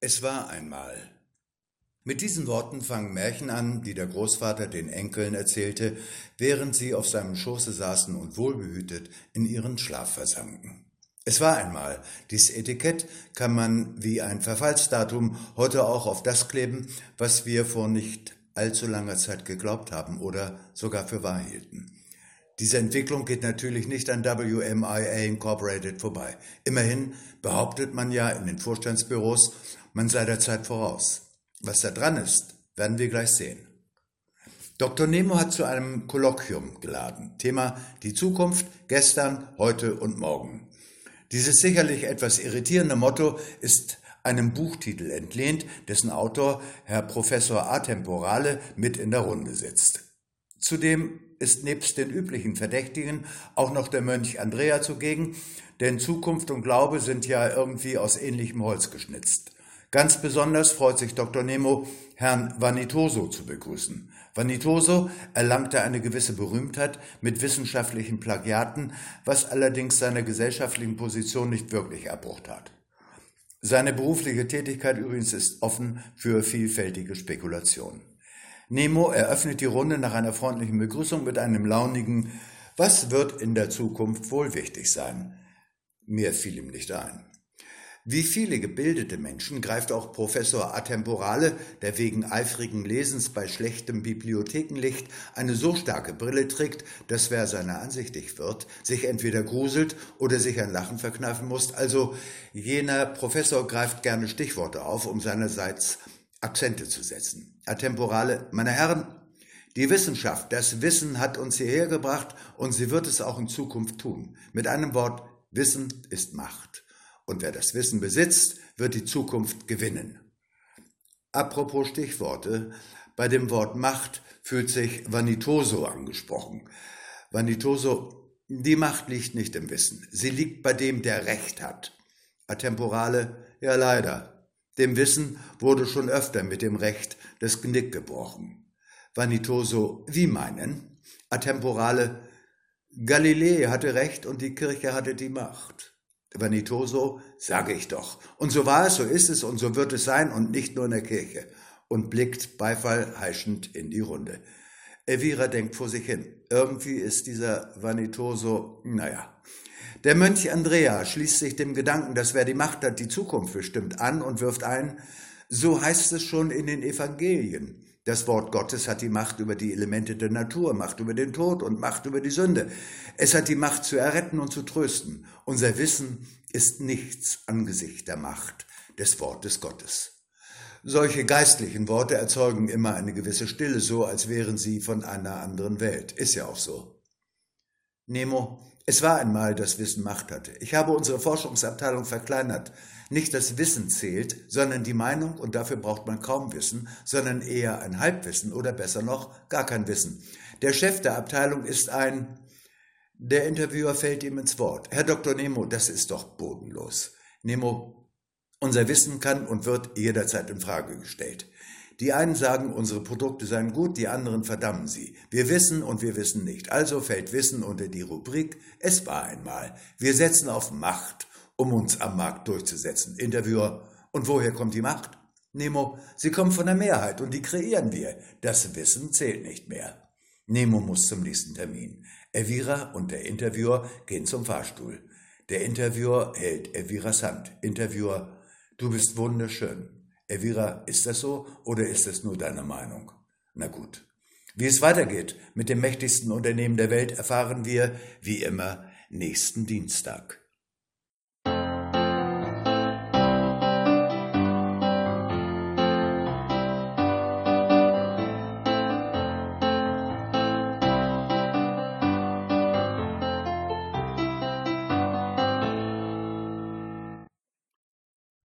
Es war einmal. Mit diesen Worten fangen Märchen an, die der Großvater den Enkeln erzählte, während sie auf seinem Schoße saßen und wohlbehütet in ihren Schlaf versanken. Es war einmal. Dies Etikett kann man wie ein Verfallsdatum heute auch auf das kleben, was wir vor nicht allzu langer Zeit geglaubt haben oder sogar für wahr hielten. Diese Entwicklung geht natürlich nicht an WMIA Incorporated vorbei. Immerhin behauptet man ja in den Vorstandsbüros, man sei der Zeit voraus. Was da dran ist, werden wir gleich sehen. Dr. Nemo hat zu einem Kolloquium geladen. Thema die Zukunft, gestern, heute und morgen. Dieses sicherlich etwas irritierende Motto ist einem Buchtitel entlehnt, dessen Autor Herr Professor Atemporale mit in der Runde sitzt. Zudem ist nebst den üblichen Verdächtigen auch noch der Mönch Andrea zugegen, denn Zukunft und Glaube sind ja irgendwie aus ähnlichem Holz geschnitzt. Ganz besonders freut sich Dr. Nemo, Herrn Vanitoso zu begrüßen. Vanitoso erlangte eine gewisse Berühmtheit mit wissenschaftlichen Plagiaten, was allerdings seiner gesellschaftlichen Position nicht wirklich Abbruch tat. Seine berufliche Tätigkeit übrigens ist offen für vielfältige Spekulationen. Nemo eröffnet die Runde nach einer freundlichen Begrüßung mit einem launigen Was wird in der Zukunft wohl wichtig sein? Mir fiel ihm nicht ein. Wie viele gebildete Menschen greift auch Professor Atemporale, der wegen eifrigen Lesens bei schlechtem Bibliothekenlicht eine so starke Brille trägt, dass wer seiner ansichtig wird, sich entweder gruselt oder sich ein Lachen verkneifen muss. Also jener Professor greift gerne Stichworte auf, um seinerseits Akzente zu setzen. Atemporale, meine Herren, die Wissenschaft, das Wissen hat uns hierher gebracht und sie wird es auch in Zukunft tun. Mit einem Wort, Wissen ist Macht. Und wer das Wissen besitzt, wird die Zukunft gewinnen. Apropos Stichworte, bei dem Wort Macht fühlt sich Vanitoso angesprochen. Vanitoso, die Macht liegt nicht im Wissen, sie liegt bei dem, der Recht hat. Atemporale, ja leider, dem Wissen wurde schon öfter mit dem Recht das Genick gebrochen. Vanitoso, wie meinen? Atemporale, Galilei hatte Recht und die Kirche hatte die Macht. Vanitoso, sage ich doch. Und so war es, so ist es und so wird es sein und nicht nur in der Kirche. Und blickt Beifall heischend in die Runde. Elvira denkt vor sich hin. Irgendwie ist dieser Vanitoso, naja, der Mönch Andrea schließt sich dem Gedanken, dass wer die Macht hat, die Zukunft bestimmt, an und wirft ein, so heißt es schon in den Evangelien. Das Wort Gottes hat die Macht über die Elemente der Natur, Macht über den Tod und Macht über die Sünde. Es hat die Macht zu erretten und zu trösten. Unser Wissen ist nichts angesichts der Macht des Wortes Gottes. Solche geistlichen Worte erzeugen immer eine gewisse Stille, so als wären sie von einer anderen Welt. Ist ja auch so. Nemo, es war einmal, dass Wissen Macht hatte. Ich habe unsere Forschungsabteilung verkleinert. Nicht das Wissen zählt, sondern die Meinung, und dafür braucht man kaum Wissen, sondern eher ein Halbwissen oder besser noch gar kein Wissen. Der Chef der Abteilung ist ein. Der Interviewer fällt ihm ins Wort. Herr Dr. Nemo, das ist doch bodenlos. Nemo, unser Wissen kann und wird jederzeit in Frage gestellt. Die einen sagen, unsere Produkte seien gut, die anderen verdammen sie. Wir wissen und wir wissen nicht. Also fällt Wissen unter die Rubrik Es war einmal. Wir setzen auf Macht, um uns am Markt durchzusetzen. Interviewer, und woher kommt die Macht? Nemo, sie kommt von der Mehrheit und die kreieren wir. Das Wissen zählt nicht mehr. Nemo muss zum nächsten Termin. Elvira und der Interviewer gehen zum Fahrstuhl. Der Interviewer hält Elviras Hand. Interviewer, du bist wunderschön. Elvira, ist das so oder ist es nur deine Meinung? Na gut. Wie es weitergeht mit dem mächtigsten Unternehmen der Welt, erfahren wir, wie immer, nächsten Dienstag.